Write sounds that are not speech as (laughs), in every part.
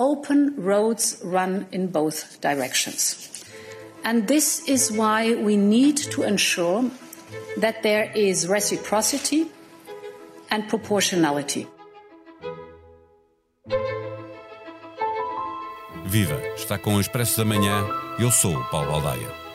open roads run in both directions. And this is why we need to ensure that there is reciprocity and proportionality. Viva! Está com o Expresso da Manhã. Eu sou o Paulo Baldaia.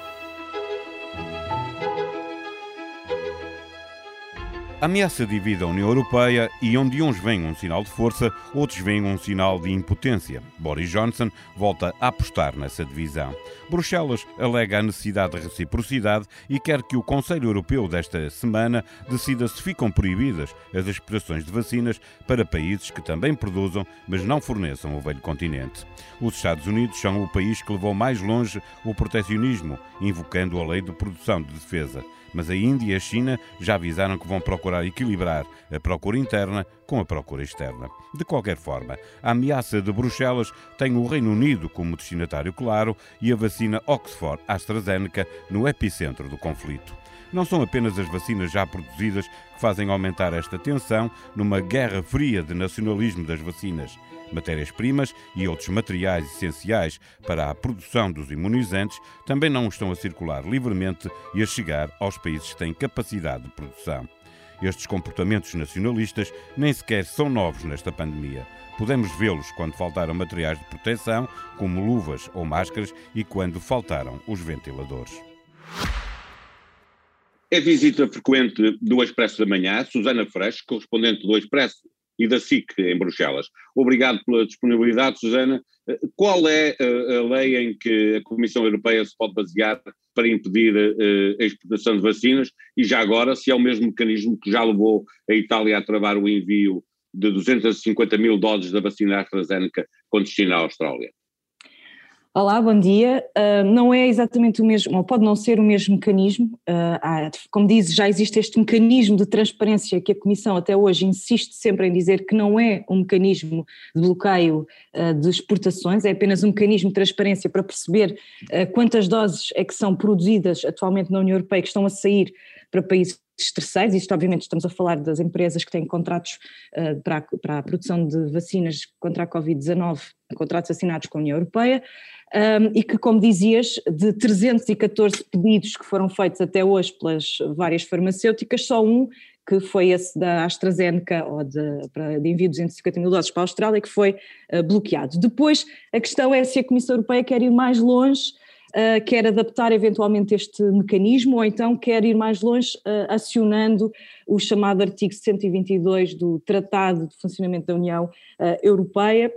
A ameaça divide a União Europeia e onde uns veem um sinal de força, outros veem um sinal de impotência. Boris Johnson volta a apostar nessa divisão. Bruxelas alega a necessidade de reciprocidade e quer que o Conselho Europeu desta semana decida se ficam proibidas as exportações de vacinas para países que também produzam, mas não forneçam o velho continente. Os Estados Unidos são o país que levou mais longe o protecionismo, invocando a lei de produção de defesa mas a Índia e a China já avisaram que vão procurar equilibrar a procura interna com a procura externa. De qualquer forma, a ameaça de Bruxelas tem o Reino Unido como destinatário claro e a vacina Oxford AstraZeneca no epicentro do conflito. Não são apenas as vacinas já produzidas que fazem aumentar esta tensão numa guerra fria de nacionalismo das vacinas matérias-primas e outros materiais essenciais para a produção dos imunizantes também não estão a circular livremente e a chegar aos países que têm capacidade de produção. Estes comportamentos nacionalistas nem sequer são novos nesta pandemia. Podemos vê-los quando faltaram materiais de proteção, como luvas ou máscaras, e quando faltaram os ventiladores. É visita frequente do Expresso da Manhã, Susana Freixo, correspondente do Expresso e da SIC em Bruxelas. Obrigado pela disponibilidade, Susana. Qual é a lei em que a Comissão Europeia se pode basear para impedir a exportação de vacinas e já agora se é o mesmo mecanismo que já levou a Itália a travar o envio de 250 mil doses da vacina AstraZeneca com destino à Austrália? Olá, bom dia. Uh, não é exatamente o mesmo, ou pode não ser o mesmo mecanismo. Uh, há, como diz, já existe este mecanismo de transparência que a Comissão até hoje insiste sempre em dizer que não é um mecanismo de bloqueio uh, de exportações, é apenas um mecanismo de transparência para perceber quantas doses é que são produzidas atualmente na União Europeia que estão a sair para países terceiros, isto obviamente estamos a falar das empresas que têm contratos uh, para, a, para, a, produção de vacinas contra a Covid-19, contratos assinados com a União Europeia, um, e que, como dizias, de 314 pedidos que foram feitos até hoje pelas várias farmacêuticas, só um que foi esse da AstraZeneca ou de, para, de envio de 250 mil doses para a Austrália, que foi uh, bloqueado. Depois, a questão é se a Comissão Europeia quer ir mais longe, uh, quer adaptar eventualmente este mecanismo, ou então quer ir mais longe, uh, acionando o chamado artigo 122 do Tratado de Funcionamento da União Europeia,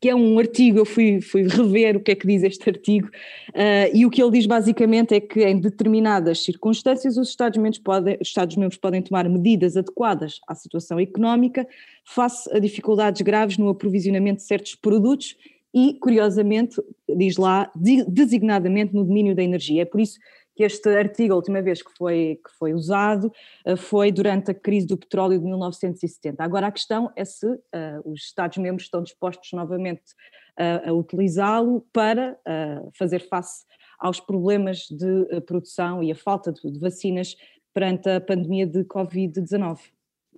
que é um artigo, eu fui, fui rever o que é que diz este artigo, uh, e o que ele diz basicamente é que em determinadas circunstâncias os Estados-membros podem, Estados podem tomar medidas adequadas à situação económica face a dificuldades graves no aprovisionamento de certos produtos e, curiosamente, diz lá, designadamente no domínio da energia. É por isso que este artigo, a última vez que foi, que foi usado, uh, foi durante a crise do petróleo de 1970. Agora a questão é se uh, os Estados-membros estão dispostos novamente uh, a utilizá-lo para fazer face aos problemas de produção e a falta de, de vacinas perante a pandemia de Covid-19.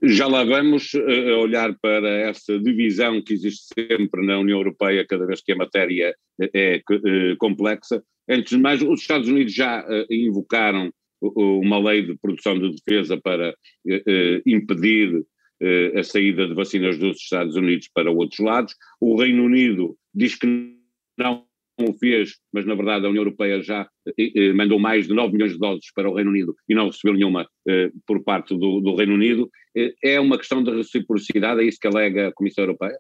Já lá vamos a olhar para essa divisão que existe sempre na União Europeia, cada vez que a matéria é, é complexa. Antes de mais, os Estados Unidos já invocaram uma lei de produção de defesa para impedir a saída de vacinas dos Estados Unidos para outros lados. O Reino Unido diz que não o fez, mas na verdade a União Europeia já mandou mais de 9 milhões de doses para o Reino Unido e não recebeu nenhuma por parte do, do Reino Unido. É uma questão de reciprocidade, é isso que alega a Comissão Europeia?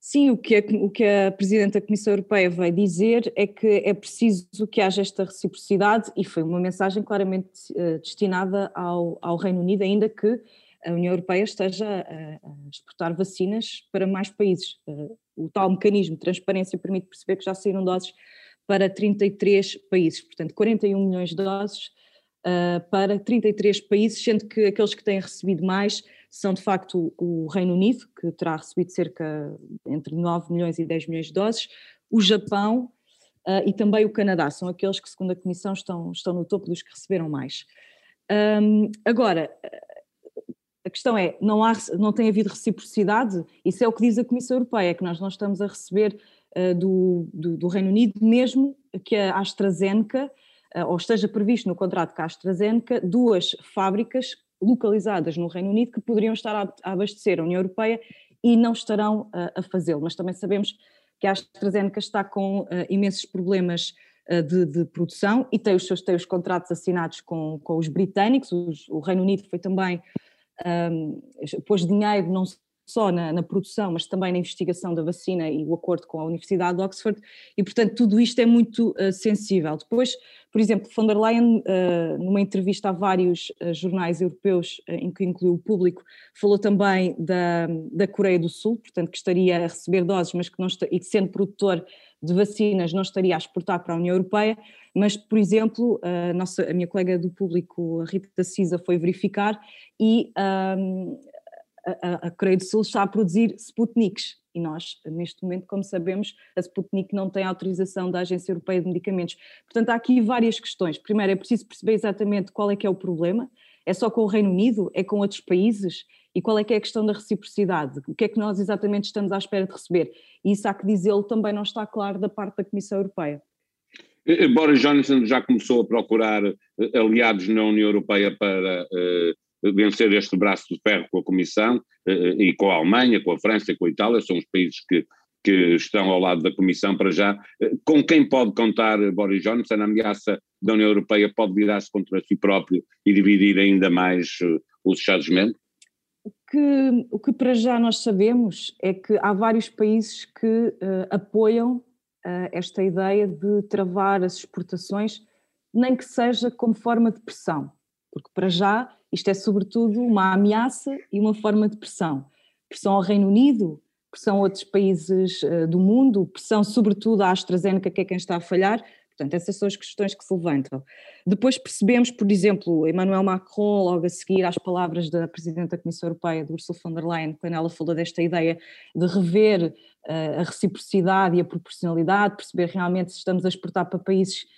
Sim, o que, a, o que a Presidente da Comissão Europeia vai dizer é que é preciso que haja esta reciprocidade e foi uma mensagem claramente uh, destinada ao, ao, Reino Unido, ainda que a União Europeia esteja a, a exportar vacinas para mais países. Uh, o tal mecanismo de transparência permite perceber que já saíram doses para 33 países, portanto 41 milhões de doses uh, para 33 países, sendo que aqueles que têm recebido mais são de facto o Reino Unido, que terá recebido cerca entre 9 milhões e 10 milhões de doses, o Japão uh, e também o Canadá, são aqueles que, segundo a Comissão, estão, estão no topo dos que receberam mais. Um, agora, a questão é, não, há, não tem havido reciprocidade? Isso é o que diz a Comissão Europeia, que nós não estamos a receber uh, do, do, do, Reino Unido, mesmo que a AstraZeneca, uh, ou esteja previsto no contrato com a AstraZeneca, duas fábricas localizadas no Reino Unido que poderiam estar a, a abastecer a União Europeia e não estarão uh, a fazê-lo. Mas também sabemos que a AstraZeneca está com imensos problemas de, de, produção e tem os seus tem os contratos assinados com, com os britânicos, os, o Reino Unido foi também um, pôs dinheiro não só na, na, produção, mas também na investigação da vacina e o acordo com a Universidade de Oxford, e portanto tudo isto é muito uh, sensível. Depois, por exemplo, von der Leyen, uh, numa entrevista a vários uh, jornais europeus, em que incluiu o público, falou também da, da Coreia do Sul, portanto que estaria a receber doses, mas que não está, e que sendo produtor de vacinas não estaria a exportar para a União Europeia, mas, por exemplo, a, nossa, a minha colega do público, a Rita Cisa, foi verificar e um, a, a, Coreia do Sul está a produzir Sputniks e nós, neste momento, como sabemos, a Sputnik não tem autorização da Agência Europeia de Medicamentos. Portanto, há aqui várias questões. Primeiro, é preciso perceber exatamente qual é que é o problema. É só com o Reino Unido? É com outros países? E qual é que é a questão da reciprocidade? O que é que nós exatamente estamos à espera de receber? E isso há que dizê-lo também não está claro da parte da Comissão Europeia. Boris Johnson já começou a procurar eh, aliados na União Europeia para uh, vencer este braço de ferro com a Comissão uh, e com a Alemanha, com a França, com a Itália, são os países que, que estão ao lado da Comissão para já. Uh, com quem pode contar Boris Johnson? A ameaça da União Europeia pode virar-se contra si próprio e dividir ainda mais os Estados-membros? O que, o que para já nós sabemos é que há vários países que uh, apoiam uh, esta ideia de travar as exportações, nem que seja como forma de pressão, porque para já isto é sobretudo uma ameaça e uma forma de pressão. Pressão ao Reino Unido, pressão a outros países uh, do mundo, pressão sobretudo à AstraZeneca, que é quem está a falhar, Portanto, essas são as questões que se levantam. Depois percebemos, por exemplo, Emmanuel Macron, logo a seguir às palavras da Presidente da Comissão Europeia, de Ursula von der Leyen, quando ela falou desta ideia de rever uh, a reciprocidade e a proporcionalidade, perceber realmente se estamos a exportar para países eh,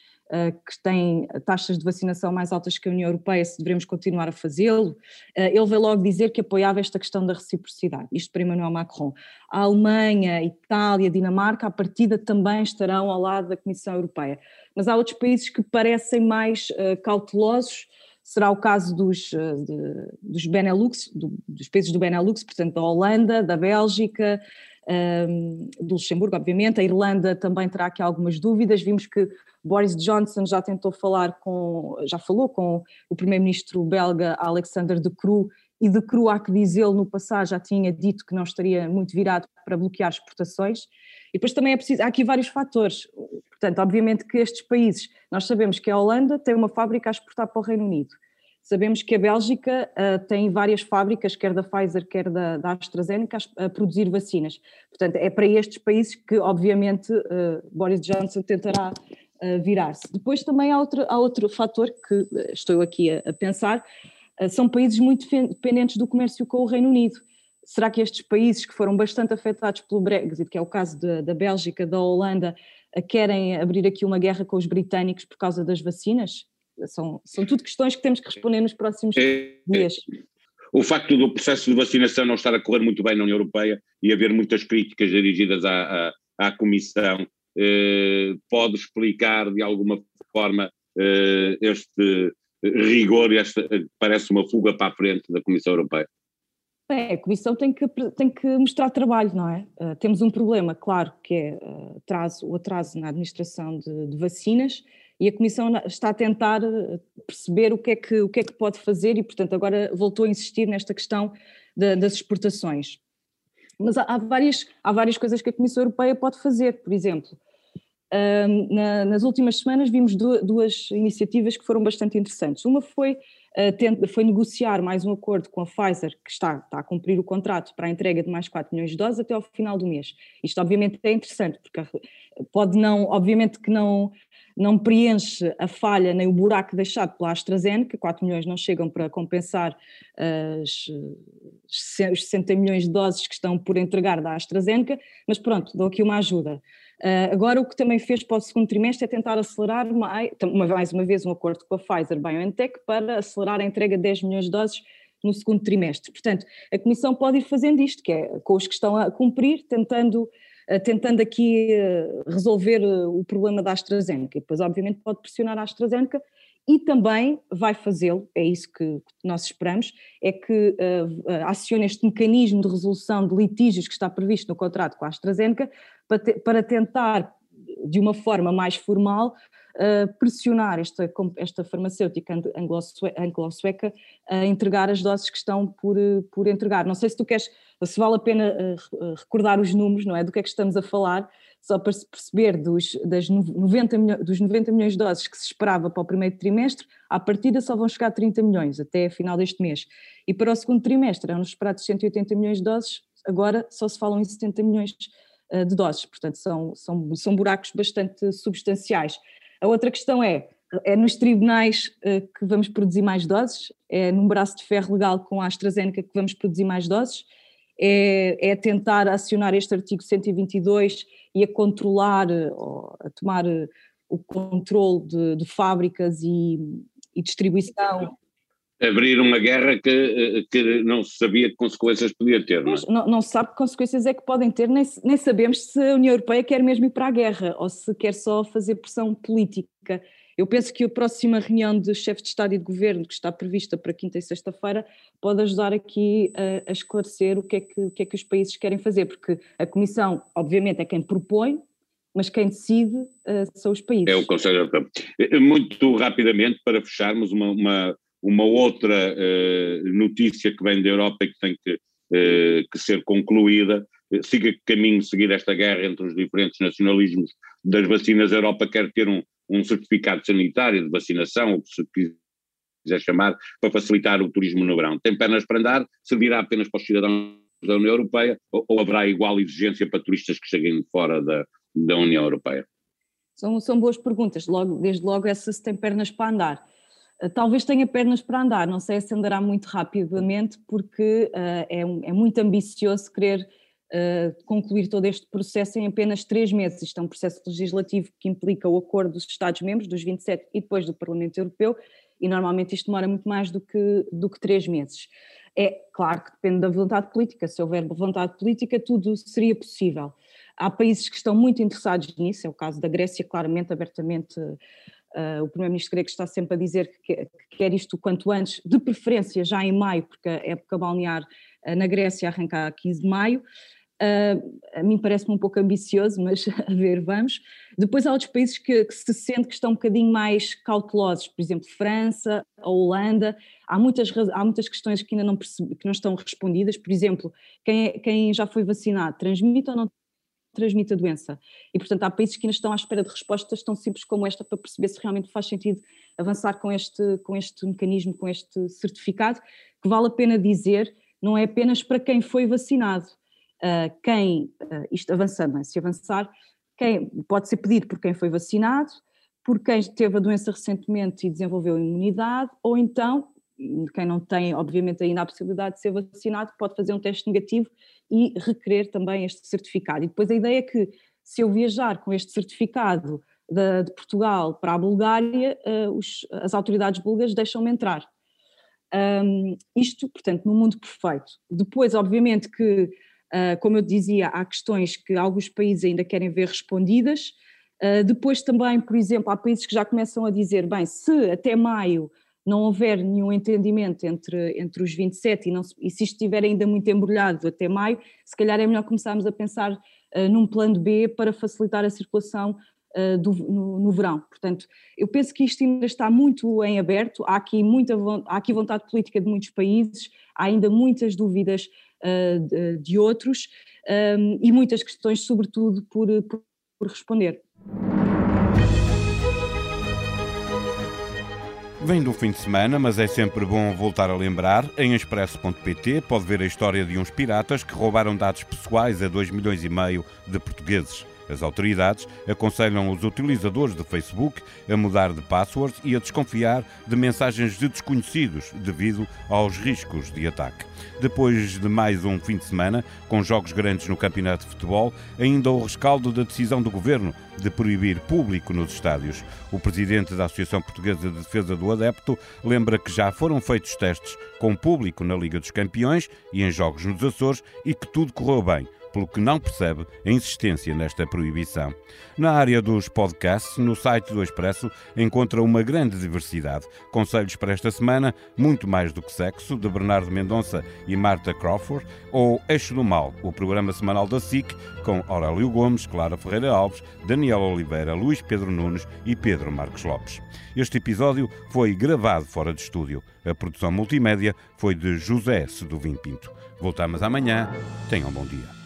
que têm taxas de vacinação mais altas que a União Europeia, se devemos continuar a fazê-lo. Eh, ele veio logo dizer que apoiava esta questão da reciprocidade, isto para Emmanuel Macron. A Alemanha, Itália, Dinamarca, à partida também estarão ao lado da Comissão Europeia. Mas há outros países que parecem mais uh, cautelosos, será o caso dos, de, dos Benelux, do, dos países do Benelux, portanto da Holanda, da Bélgica, um, do Luxemburgo, obviamente, a Irlanda também terá aqui algumas dúvidas, vimos que Boris Johnson já tentou falar com, já falou com o primeiro-ministro belga Alexander De Croo, e De Croo, há que dizê-lo, no passado já tinha dito que não estaria muito virado para bloquear exportações. E depois também é preciso, há aqui vários fatores. Portanto, obviamente que estes países, nós sabemos que a Holanda tem uma fábrica a exportar para o Reino Unido. Sabemos que a Bélgica uh, tem várias fábricas, quer da Pfizer, quer da, da AstraZeneca, a, produzir vacinas. Portanto, é para estes países que, obviamente, uh, Boris Johnson tentará virar-se. Depois também há outro, há outro fator que estou aqui a, a pensar, uh, são países muito dependentes do comércio com o Reino Unido. Será que estes países que foram bastante afetados pelo Brexit, que é o caso de, da Bélgica, da Holanda, uh, querem abrir aqui uma guerra com os britânicos por causa das vacinas? São, são tudo questões que temos que responder nos próximos é, dias. O facto do processo de vacinação não estar a correr muito bem na União Europeia e haver muitas críticas dirigidas à, à, à Comissão eh, pode explicar de alguma forma eh, este rigor, esta, parece uma fuga para a frente da Comissão Europeia? É, a Comissão tem que, tem que mostrar trabalho, não é? Uh, temos um problema, claro, que é uh, atraso, o atraso na administração de, de, vacinas e a Comissão está a tentar perceber o que, é que, o que é que pode fazer e, portanto, agora voltou a insistir nesta questão de, das exportações. Mas há, há, várias, há várias coisas que a Comissão Europeia pode fazer, por exemplo. Na, nas últimas semanas vimos duas, duas, iniciativas que foram bastante interessantes. Uma foi, uh, foi negociar mais um acordo com a Pfizer, que está, está, a cumprir o contrato para a entrega de mais 4 milhões de doses até ao final do mês. Isto obviamente é interessante, porque pode não, obviamente que não, não preenche a falha nem o buraco deixado pela AstraZeneca, 4 milhões não chegam para compensar as, os 60 milhões de doses que estão por entregar da AstraZeneca, mas pronto, dou aqui uma ajuda. Uh, agora o que também fez para o segundo trimestre é tentar acelerar mais, mais uma vez um acordo com a Pfizer BioNTech para acelerar a entrega de 10 milhões de doses no segundo trimestre. Portanto, a Comissão pode ir fazendo isto, que é com os que estão a cumprir, tentando, tentando aqui uh, resolver o problema da AstraZeneca. E depois, obviamente, pode pressionar a AstraZeneca e também vai fazê-lo, é isso que nós esperamos, é que uh, acione este mecanismo de resolução de litígios que está previsto no contrato com a AstraZeneca para, te, para tentar, de uma forma mais formal, pressionar esta, esta farmacêutica anglo-sueca a entregar as doses que estão por, por entregar. Não sei se tu queres, se vale a pena uh, recordar os números, não é? Do que é que estamos a falar, só para se perceber dos, das 90 milhões, dos 90 milhões de doses que se esperava para o primeiro trimestre, à partida só vão chegar a 30 milhões até a final deste mês. E para o segundo trimestre eram esperados 180 milhões de doses, agora só se falam em 70 milhões de doses, portanto são, são, são buracos bastante substanciais. A outra questão é, é nos tribunais uh, que vamos produzir mais doses, é num braço de ferro legal com a AstraZeneca que vamos produzir mais doses, é, é tentar acionar este artigo 122 e a controlar, a tomar o controle de, de fábricas e, e, distribuição. Abrir uma guerra que, que não se sabia que consequências podia ter, não, é? não, não se sabe que consequências é que podem ter, nem, nem sabemos se a União Europeia quer mesmo ir para a guerra ou se quer só fazer pressão política. Eu penso que a próxima reunião de chefes de Estado e de Governo, que está prevista para quinta e sexta-feira, pode ajudar aqui a, a esclarecer o que, é que, o que é que os países querem fazer, porque a Comissão, obviamente, é quem propõe, mas quem decide uh, são os países. É o Conselho Europeu. Eh, muito rapidamente, para fecharmos, uma, uma, uma outra uh, notícia que vem da Europa e que tem que, uh, que ser concluída, siga que caminho seguir esta guerra entre os diferentes nacionalismos das vacinas, a Europa quer ter um, um certificado sanitário de vacinação, o que se quiser chamar, para facilitar o turismo no verão. Tem pernas para andar, servirá apenas para os cidadãos da União Europeia ou, ou haverá igual exigência para turistas que cheguem fora da, da União Europeia? São, são boas perguntas, logo, desde logo essa se tem pernas para andar. Talvez tenha pernas para andar, não sei se andará muito rapidamente, porque uh, é, é muito ambicioso querer uh, concluir todo este processo em apenas três meses. Isto é um processo legislativo que implica o acordo dos Estados-membros, dos 27 e depois do Parlamento Europeu, e normalmente isto demora muito mais do que, do que três meses. É claro que depende da vontade política, se houver vontade política, tudo seria possível. Há países que estão muito interessados nisso, é o caso da Grécia, claramente, abertamente. Uh, o Primeiro-Ministro grego está sempre a dizer que quer, que quer isto quanto antes, de preferência já em maio, porque a época balnear uh, na Grécia arranca a 15 de maio. Uh, a mim parece-me um pouco ambicioso, mas (laughs) a ver, vamos. Depois há outros países que, que, se sente que estão um bocadinho mais cautelosos, por exemplo, França, a Holanda. Há muitas, há muitas questões que ainda não, percebi, que não estão respondidas. Por exemplo, quem, é, quem já foi vacinado transmite ou não transmite a doença? E, portanto, há países que ainda estão à espera de respostas tão simples como esta para perceber se realmente faz sentido avançar com este, com este mecanismo, com este certificado, que vale a pena dizer, não é apenas para quem foi vacinado uh, quem, uh, isto avançando, é? se avançar, quem pode ser pedido por quem foi vacinado, por quem teve a doença recentemente e desenvolveu imunidade, ou então, quem não tem, obviamente, ainda a possibilidade de ser vacinado, pode fazer um teste negativo e requerer também este certificado. E depois a ideia é que, se eu viajar com este certificado de, de Portugal para a Bulgária, uh, os, as autoridades búlgaras deixam-me entrar. Um, isto, portanto, no mundo perfeito. Depois, obviamente, que Uh, como eu dizia, há questões que alguns países ainda querem ver respondidas. Uh, depois também, por exemplo, há países que já começam a dizer, bem, se até maio não houver nenhum entendimento entre, entre os 27 e, não, e se isto estiver ainda muito embrulhado até maio, se calhar é melhor começarmos a pensar uh, num plano B para facilitar a circulação uh, do, no, no, verão. Portanto, eu penso que isto ainda está muito em aberto, há aqui, muita, há aqui vontade política de muitos países, há ainda muitas dúvidas uh, de, de, outros um, e muitas questões, sobretudo, por, por, por responder. Vem do fim de semana, mas é sempre bom voltar a lembrar. Em expresso.pt pode ver a história de uns piratas que roubaram dados pessoais a 2 milhões e meio de portugueses. As autoridades aconselham os utilizadores de Facebook a mudar de passwords e a desconfiar de mensagens de desconhecidos devido aos riscos de ataque. Depois de mais um fim de semana, com jogos grandes no campeonato de futebol, ainda o rescaldo da decisão do governo de proibir público nos estádios. O presidente da Associação Portuguesa de Defesa do Adepto lembra que já foram feitos testes com público na Liga dos Campeões e em jogos nos Açores e que tudo correu bem pelo que não percebe a insistência nesta proibição. Na área dos podcasts, no site do Expresso, encontra uma grande diversidade. Conselhos para esta semana, Muito Mais do que Sexo, de Bernardo Mendonça e Marta Crawford, ou Eixo do Mal, o programa semanal da SIC, com Aurélio Gomes, Clara Ferreira Alves, Daniel Oliveira, Luís Pedro Nunes e Pedro Marcos Lopes. Este episódio foi gravado fora de estúdio. A produção multimédia foi de José Seduvim Pinto. Voltamos amanhã. Tenham um bom dia.